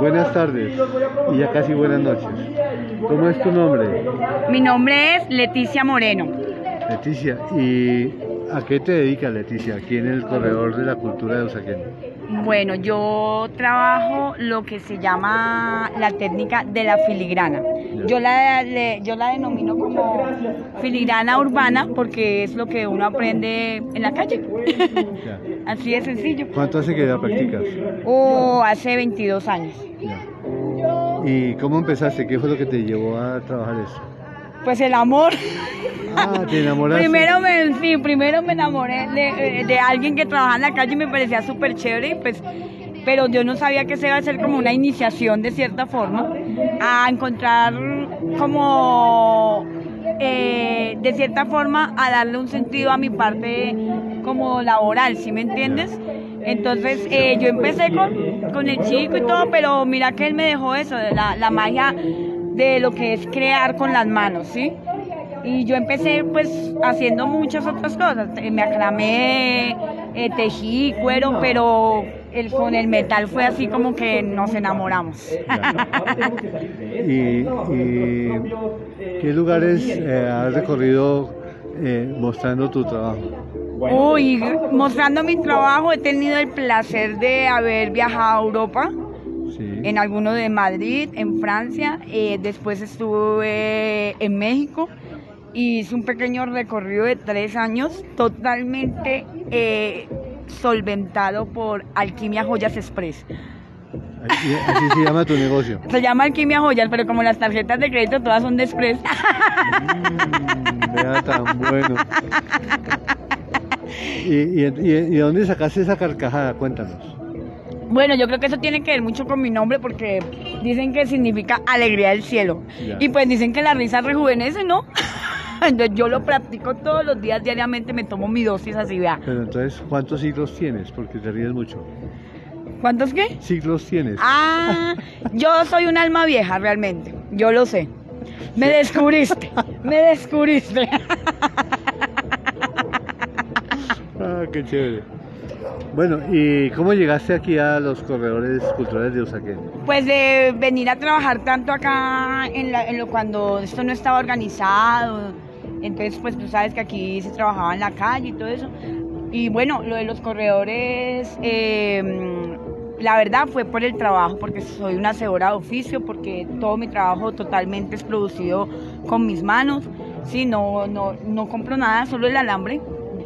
Buenas tardes y ya casi buenas noches. ¿Cómo es tu nombre? Mi nombre es Leticia Moreno. Leticia, ¿y a qué te dedicas Leticia aquí en el Corredor de la Cultura de Usaquén? Bueno, yo trabajo lo que se llama la técnica de la filigrana. Yo la, le- yo la denomino como filigrana urbana porque es lo que uno aprende en la calle. Ya. Así de sencillo. ¿Cuánto hace que la practicas? O hace 22 años. Ya. ¿Y cómo empezaste? ¿Qué fue lo que te llevó a trabajar eso? Pues el amor. Ah, te enamoraste. Primero me, sí, primero me enamoré de, eh, de alguien que trabajaba en la calle y me parecía súper chévere, y pues, pero yo no sabía que se iba a ser como una iniciación de cierta forma, a encontrar como, eh, de cierta forma, a darle un sentido a mi parte como laboral, ¿sí me entiendes? Entonces eh, yo empecé con, con el chico y todo, pero mira que él me dejó eso, la, la magia de lo que es crear con las manos, ¿sí? Y yo empecé pues haciendo muchas otras cosas. Eh, Me aclamé, eh, tejí, cuero, pero el, con el metal fue así como que nos enamoramos. ¿Y, y qué lugares eh, has recorrido eh, mostrando tu trabajo? Uy, mostrando mi trabajo he tenido el placer de haber viajado a Europa, Sí. en alguno de Madrid, en Francia, eh, después estuve en México y hice un pequeño recorrido de tres años totalmente eh, solventado por Alquimia Joyas Express. Así, así se llama tu negocio. Se llama Alquimia Joyas, pero como las tarjetas de crédito todas son de Express. Mm, vea tan bueno. ¿Y, y, y, y de dónde sacaste esa carcajada? Cuéntanos. Bueno, yo creo que eso tiene que ver mucho con mi nombre porque dicen que significa alegría del cielo. Y pues dicen que la risa rejuvenece, ¿no? Entonces yo lo practico todos los días, diariamente me tomo mi dosis así, vea. Pero entonces, ¿cuántos siglos tienes? Porque te ríes mucho. ¿Cuántos qué? ¿Siglos tienes? Ah, yo soy un alma vieja realmente, yo lo sé. Me descubriste, me descubriste. Ah, qué chévere. Bueno, ¿y cómo llegaste aquí a los corredores culturales de Usaquén? Pues de venir a trabajar tanto acá en, la- en lo cuando esto no estaba organizado, entonces pues tú sabes que aquí se trabajaba en la calle y todo eso. Y bueno, lo de los corredores, eh, la verdad fue por el trabajo, porque soy una hacedora de oficio, porque todo mi trabajo totalmente es producido con mis manos. Sí, no, no, no compro nada, solo el alambre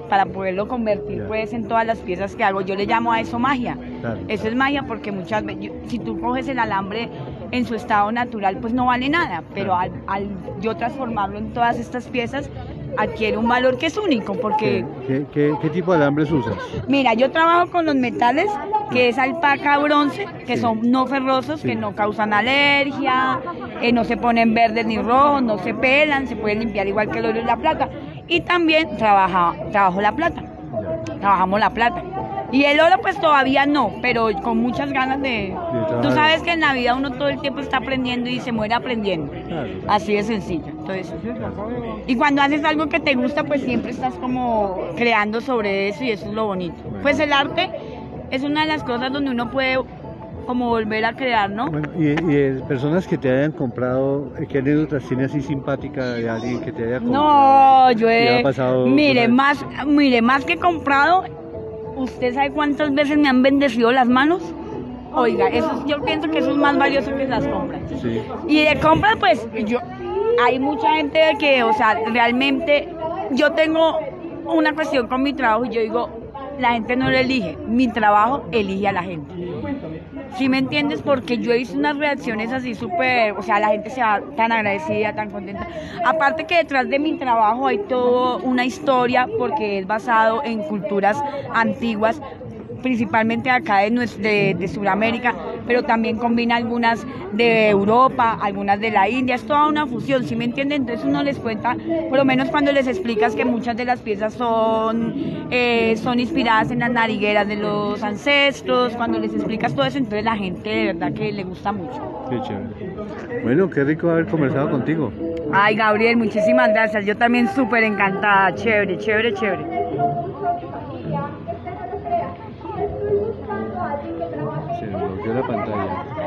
para poderlo convertir pues en todas las piezas que hago. Yo le llamo a eso magia. Claro. Eso es magia porque muchas veces, si tú coges el alambre en su estado natural, pues no vale nada, pero al, al yo transformarlo en todas estas piezas, adquiere un valor que es único, porque, ¿Qué, qué, qué tipo de alambres usas? mira, yo trabajo con los metales, que es alpaca bronce, que Sí. son no ferrosos, Sí. que no causan alergia, eh, no se ponen verdes ni rojos, no se pelan, se pueden limpiar igual que el oro y la plata. Y también trabaja, trabajo la plata trabajamos la plata. Y el oro pues todavía no, pero con muchas ganas de... Tú sabes que en la vida uno todo el tiempo está aprendiendo y se muere aprendiendo. Claro. Así de sencillo. Entonces, y cuando haces algo que te gusta, pues siempre estás como creando sobre eso y eso es lo bonito. Pues el arte es una de las cosas donde uno puede como volver a crear, ¿no? Bueno, y, y, eh, personas que te hayan comprado, eh, ¿qué anécdotas tiene así simpática de alguien que te haya comprado? No, yo ¿Qué he... pasado Mire, más, mire, más que comprado, ¿usted sabe cuántas veces me han bendecido las manos? Oiga, eso, es- yo pienso que eso es más valioso que las compras. Sí. Y de compras, pues, yo, hay mucha gente que, o sea, realmente, yo tengo una cuestión con mi trabajo y yo digo, la gente no lo elige, mi trabajo elige a la gente. ¿Sí me entiendes? Porque yo hice unas reacciones así súper, o sea, la gente se va tan agradecida, tan contenta. Aparte que detrás de mi trabajo hay toda una historia porque es basado en culturas antiguas, principalmente acá de, de, de Sudamérica, pero también combina algunas de Europa, algunas de la India, es toda una fusión, ¿sí me entienden? Entonces uno les cuenta, por lo menos cuando les explicas que muchas de las piezas son, eh, son inspiradas en las narigueras de los ancestros, cuando les explicas todo eso, entonces la gente de verdad que le gusta mucho. Qué chévere. Bueno, qué rico haber conversado contigo. Ay, Gabriel, muchísimas gracias, yo también súper encantada, chévere, chévere, chévere. Se me volvió la la pantalla.